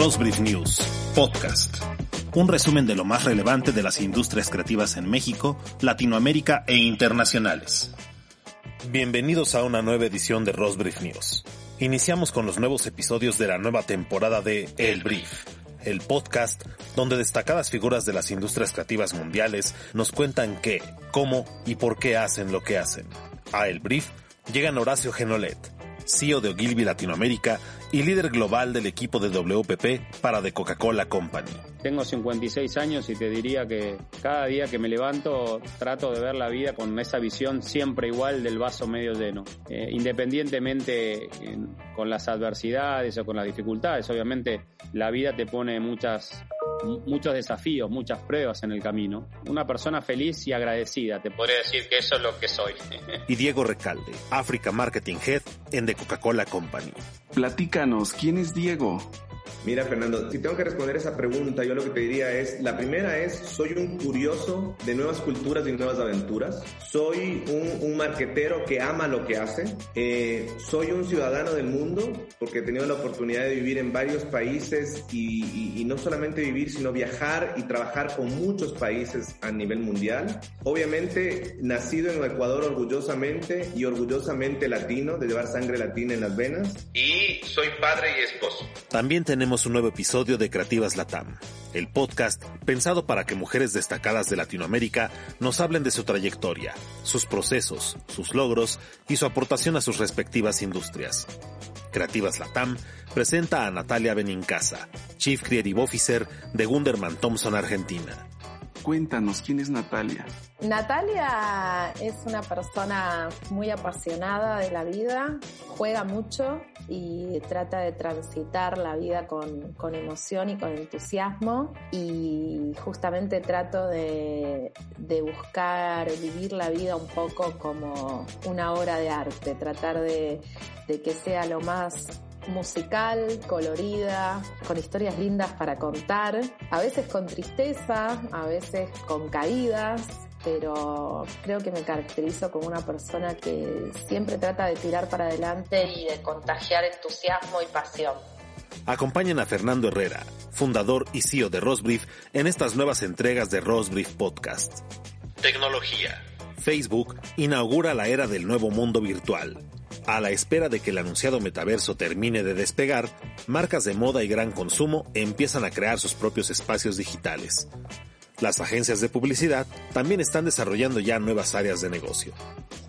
Rosbrief News, podcast. Un resumen de lo más relevante de las industrias creativas en México, Latinoamérica e internacionales. Bienvenidos a una nueva edición de Rosbrief News. Iniciamos con los nuevos episodios de la nueva temporada de El Brief, el podcast donde destacadas figuras de las industrias creativas mundiales nos cuentan qué, cómo y por qué hacen lo que hacen. A El Brief llegan Horacio Genolet, CEO de Ogilvy Latinoamérica y líder global del equipo de WPP para The Coca-Cola Company. Tengo 56 años y te diría que cada día que me levanto trato de ver la vida con esa visión siempre igual del vaso medio lleno. Eh, independientemente con las adversidades o con las dificultades, obviamente la vida te pone muchas muchos desafíos, muchas pruebas en el camino. Una persona feliz y agradecida, te podría decir que eso es lo que soy. y Diego Recalde, Africa Marketing Head en The Coca-Cola Company. Platícanos, ¿quién es Diego? Mira, Fernando, si tengo que responder esa pregunta, yo lo que te diría es, la primera es, soy un curioso de nuevas culturas y nuevas aventuras. Soy un, un marquetero que ama lo que hace. Eh, soy un ciudadano del mundo porque he tenido la oportunidad de vivir en varios países y, y, no solamente vivir, sino viajar y trabajar con muchos países a nivel mundial. Obviamente, nacido en Ecuador orgullosamente y orgullosamente latino, de llevar sangre latina en las venas. Y soy padre y esposo. También tenemos un nuevo episodio de Creativas Latam, el podcast pensado para que mujeres destacadas de Latinoamérica nos hablen de su trayectoria, sus procesos, sus logros y su aportación a sus respectivas industrias. Creativas Latam presenta a Natalia Benincasa, Chief Creative Officer de Gunderman Thompson Argentina. Cuéntanos, ¿quién es Natalia? Natalia es una persona muy apasionada de la vida, juega mucho y trata de transitar la vida con, emoción y con entusiasmo y justamente trato de, buscar vivir la vida un poco como una obra de arte, tratar de que sea lo más musical, colorida, con historias lindas para contar, a veces con tristeza, a veces con caídas, pero creo que me caracterizo como una persona que siempre trata de tirar para adelante y de contagiar entusiasmo y pasión. Acompañen a Fernando Herrera, fundador y CEO de Rosbrief, en estas nuevas entregas de Rosbrief Podcast. Tecnología. Facebook inaugura la era del nuevo mundo virtual. A la espera de que el anunciado metaverso termine de despegar, marcas de moda y gran consumo empiezan a crear sus propios espacios digitales. Las agencias de publicidad también están desarrollando ya nuevas áreas de negocio.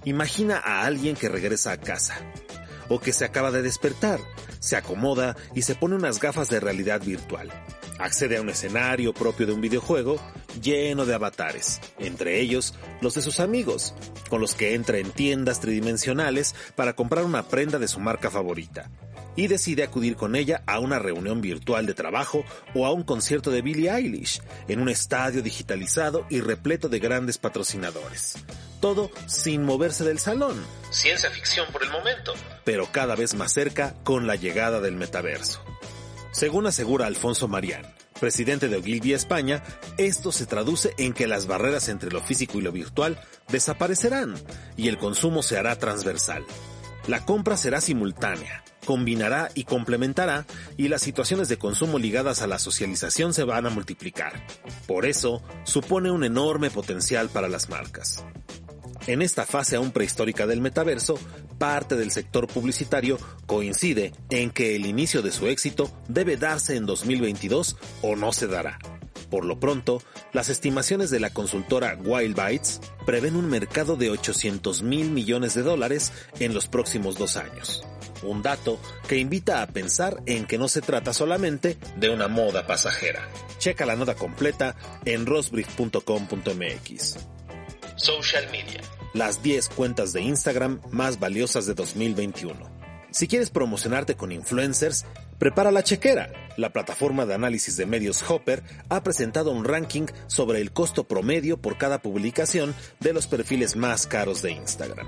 Imagina a alguien que regresa a casa, o que se acaba de despertar, se acomoda y se pone unas gafas de realidad virtual. Accede a un escenario propio de un videojuego lleno de avatares, entre ellos los de sus amigos, con los que entra en tiendas tridimensionales para comprar una prenda de su marca favorita, y decide acudir con ella a una reunión virtual de trabajo o a un concierto de Billie Eilish, en un estadio digitalizado y repleto de grandes patrocinadores. Todo sin moverse del salón. Ciencia ficción por el momento, pero cada vez más cerca con la llegada del metaverso. Según asegura Alfonso Marián, presidente de Ogilvy España, esto se traduce en que las barreras entre lo físico y lo virtual desaparecerán y el consumo se hará transversal. La compra será simultánea, combinará y complementará y las situaciones de consumo ligadas a la socialización se van a multiplicar. Por eso, supone un enorme potencial para las marcas. En esta fase aún prehistórica del metaverso, parte del sector publicitario coincide en que el inicio de su éxito debe darse en 2022 o no se dará. Por lo pronto, las estimaciones de la consultora Wild prevén un mercado de 800 mil millones de dólares en los próximos dos años. Un dato que invita a pensar en que no se trata solamente de una moda pasajera. Checa la nota completa en rosbrief.com.mx. Social Media. Las 10 cuentas de Instagram más valiosas de 2021. Si quieres promocionarte con influencers, prepara la chequera. La plataforma de análisis de medios Hopper ha presentado un ranking sobre el costo promedio por cada publicación de los perfiles más caros de Instagram.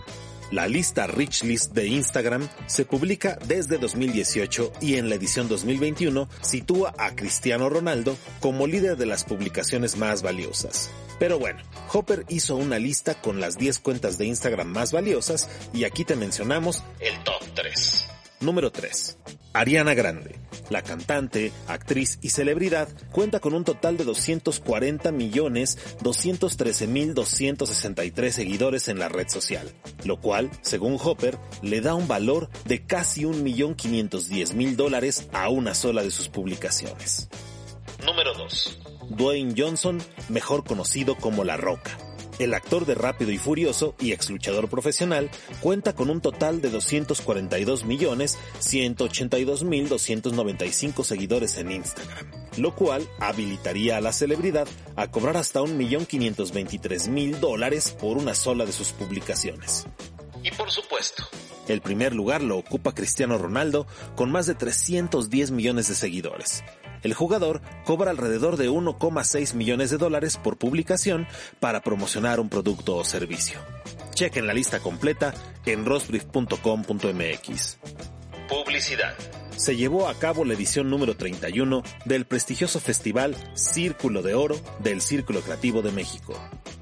La lista Rich List de Instagram se publica desde 2018 y en la edición 2021 sitúa a Cristiano Ronaldo como líder de las publicaciones más valiosas. Pero bueno, Hopper hizo una lista con las 10 cuentas de Instagram más valiosas y aquí te mencionamos el top 3. Número 3. Ariana Grande. La cantante, actriz y celebridad cuenta con un total de 240 millones 213 mil 263 seguidores en la red social, lo cual, según Hopper, le da un valor de casi 1.510.000 dólares a una sola de sus publicaciones. Número 2. Dwayne Johnson, mejor conocido como La Roca. El actor de Rápido y Furioso y ex luchador profesional cuenta con un total de 242 millones 182 mil 295 seguidores en Instagram, lo cual habilitaría a la celebridad a cobrar hasta un millón 523 mil dólares por una sola de sus publicaciones. Y por supuesto, el primer lugar lo ocupa Cristiano Ronaldo con más de 310 millones de seguidores. El jugador cobra alrededor de 1,6 millones de dólares por publicación para promocionar un producto o servicio. Chequen la lista completa en rosbrief.com.mx. Publicidad se llevó a cabo la edición número 31 del prestigioso festival Círculo de Oro del Círculo Creativo de México.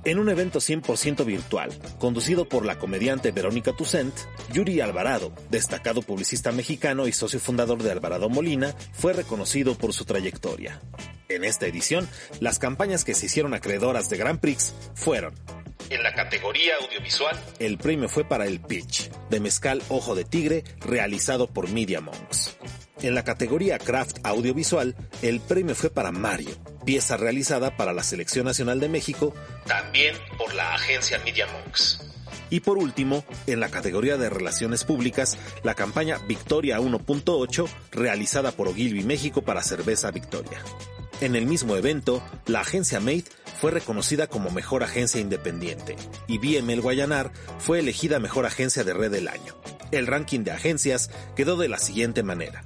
En un evento 100% virtual, conducido por la comediante Verónica Toussaint, Yuri Alvarado, destacado publicista mexicano y socio fundador de Alvarado Molina, fue reconocido por su trayectoria. En esta edición, las campañas que se hicieron acreedoras de Grand Prix fueron en la categoría audiovisual, el premio fue para el pitch de Mezcal Ojo de Tigre realizado por Media Monks. En la categoría Craft Audiovisual, el premio fue para Mario, pieza realizada para la Selección Nacional de México, también por la agencia Media Monks. Y por último, en la categoría de Relaciones Públicas, la campaña Victoria 1.8, realizada por Ogilvy México para Cerveza Victoria. En el mismo evento, la agencia Made fue reconocida como mejor agencia independiente y BML Guayanar fue elegida mejor agencia de red del año. El ranking de agencias quedó de la siguiente manera.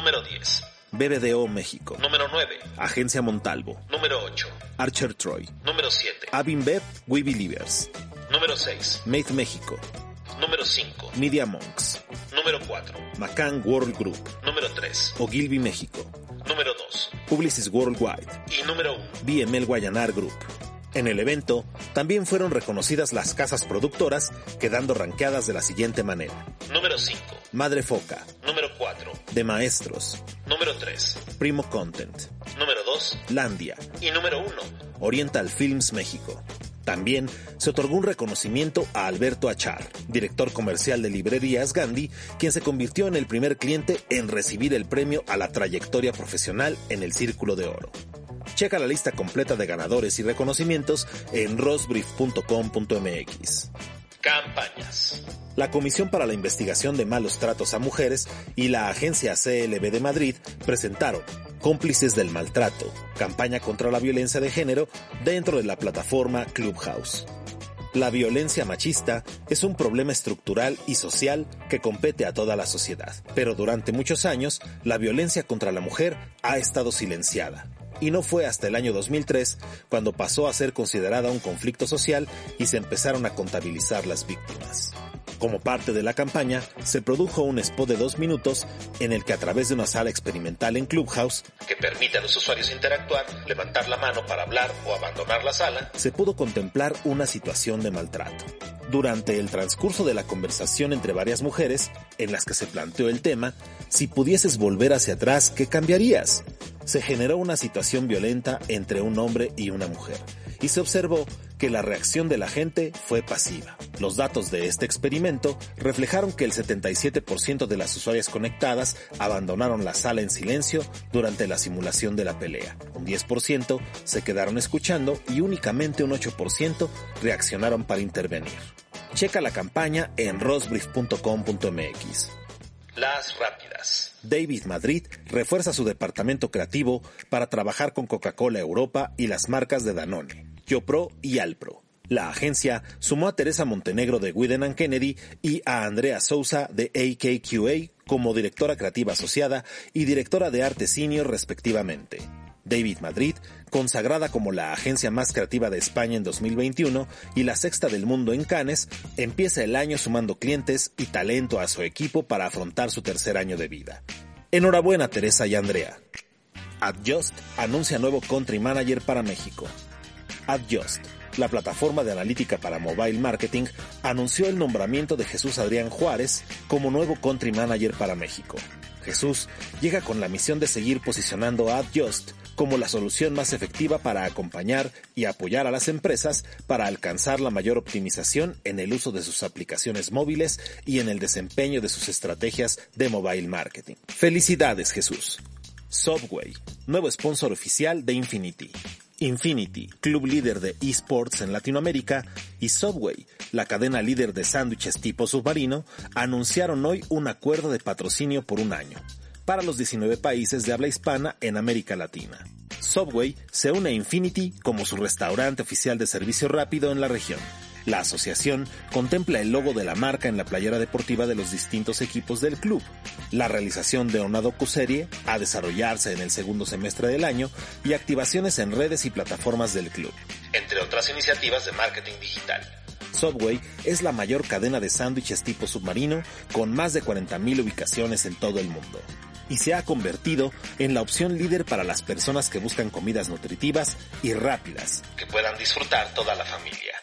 Número 10. BBDO México. Número 9. Agencia Montalvo. Número 8. Archer Troy. Número 7. Abinbev We Believers. Número 6. Made México. Número 5. Media Monks. Número 4. Macan World Group. Número 3. Ogilvy México. Número 2. Publicis Worldwide. Y número 1. BML Guayanar Group. En el evento también fueron reconocidas las casas productoras, quedando ranqueadas de la siguiente manera. Número 5. Madre Foca. Número 4. De Maestros. Número 3. Primo Content. Número 2. Landia. Y número 1. Oriental Films México. También se otorgó un reconocimiento a Alberto Achar, director comercial de librerías Gandhi, quien se convirtió en el primer cliente en recibir el premio a la trayectoria profesional en el Círculo de Oro. Checa la lista completa de ganadores y reconocimientos en rosbrief.com.mx. Campañas. La Comisión para la Investigación de Malos Tratos a Mujeres y la Agencia CLB de Madrid presentaron Cómplices del Maltrato, campaña contra la violencia de género dentro de la plataforma Clubhouse. La violencia machista es un problema estructural y social que compete a toda la sociedad, pero durante muchos años la violencia contra la mujer ha estado silenciada. Y no fue hasta el año 2003 cuando pasó a ser considerada un conflicto social y se empezaron a contabilizar las víctimas. Como parte de la campaña, se produjo un spot de dos minutos en el que a través de una sala experimental en Clubhouse, que permite a los usuarios interactuar, levantar la mano para hablar o abandonar la sala, se pudo contemplar una situación de maltrato. Durante el transcurso de la conversación entre varias mujeres, en las que se planteó el tema, si pudieses volver hacia atrás, ¿qué cambiarías? Se generó una situación violenta entre un hombre y una mujer, y se observó que la reacción de la gente fue pasiva. Los datos de este experimento reflejaron que el 77% de las usuarias conectadas abandonaron la sala en silencio durante la simulación de la pelea. Un 10% se quedaron escuchando y únicamente un 8% reaccionaron para intervenir. Checa la campaña en rosbrief.com.mx. Las rápidas. David Madrid refuerza su departamento creativo para trabajar con Coca-Cola Europa y las marcas de Danone. YoPro y Alpro. La agencia sumó a Teresa Montenegro de Widen Kennedy y a Andrea Sousa de AKQA como directora creativa asociada y directora de arte senior respectivamente. David Madrid, consagrada como la agencia más creativa de España en 2021 y la sexta del mundo en Cannes, empieza el año sumando clientes y talento a su equipo para afrontar su tercer año de vida. Enhorabuena Teresa y Andrea. Adjust anuncia nuevo country manager para México. Adjust, la plataforma de analítica para mobile marketing anunció el nombramiento de Jesús Adrián Juárez como nuevo country manager para México. Jesús llega con la misión de seguir posicionando a AdJust como la solución más efectiva para acompañar y apoyar a las empresas para alcanzar la mayor optimización en el uso de sus aplicaciones móviles y en el desempeño de sus estrategias de mobile marketing. Felicidades Jesús. Subway, nuevo sponsor oficial de Infinity. Infinity, club líder de esports en Latinoamérica, y Subway, la cadena líder de sándwiches tipo submarino, anunciaron hoy un acuerdo de patrocinio por un año para los 19 países de habla hispana en América Latina. Subway se une a Infinity como su restaurante oficial de servicio rápido en la región. La asociación contempla el logo de la marca en la playera deportiva de los distintos equipos del club. La realización de una docuserie a desarrollarse en el segundo semestre del año y activaciones en redes y plataformas del club, entre otras iniciativas de marketing digital. Subway es la mayor cadena de sándwiches tipo submarino con más de 40.000 ubicaciones en todo el mundo y se ha convertido en la opción líder para las personas que buscan comidas nutritivas y rápidas que puedan disfrutar toda la familia.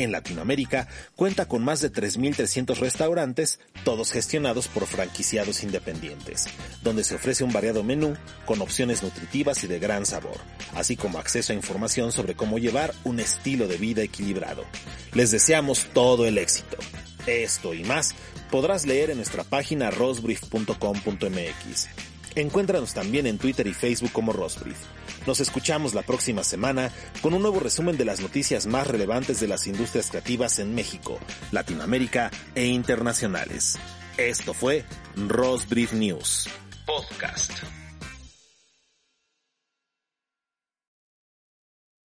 En Latinoamérica cuenta con más de 3.300 restaurantes, todos gestionados por franquiciados independientes, donde se ofrece un variado menú con opciones nutritivas y de gran sabor, así como acceso a información sobre cómo llevar un estilo de vida equilibrado. Les deseamos todo el éxito. Esto y más podrás leer en nuestra página rosbrief.com.mx. Encuéntranos también en Twitter y Facebook como Rosbrief. Nos escuchamos la próxima semana con un nuevo resumen de las noticias más relevantes de las industrias creativas en México, Latinoamérica e internacionales. Esto fue Rosbrief News Podcast.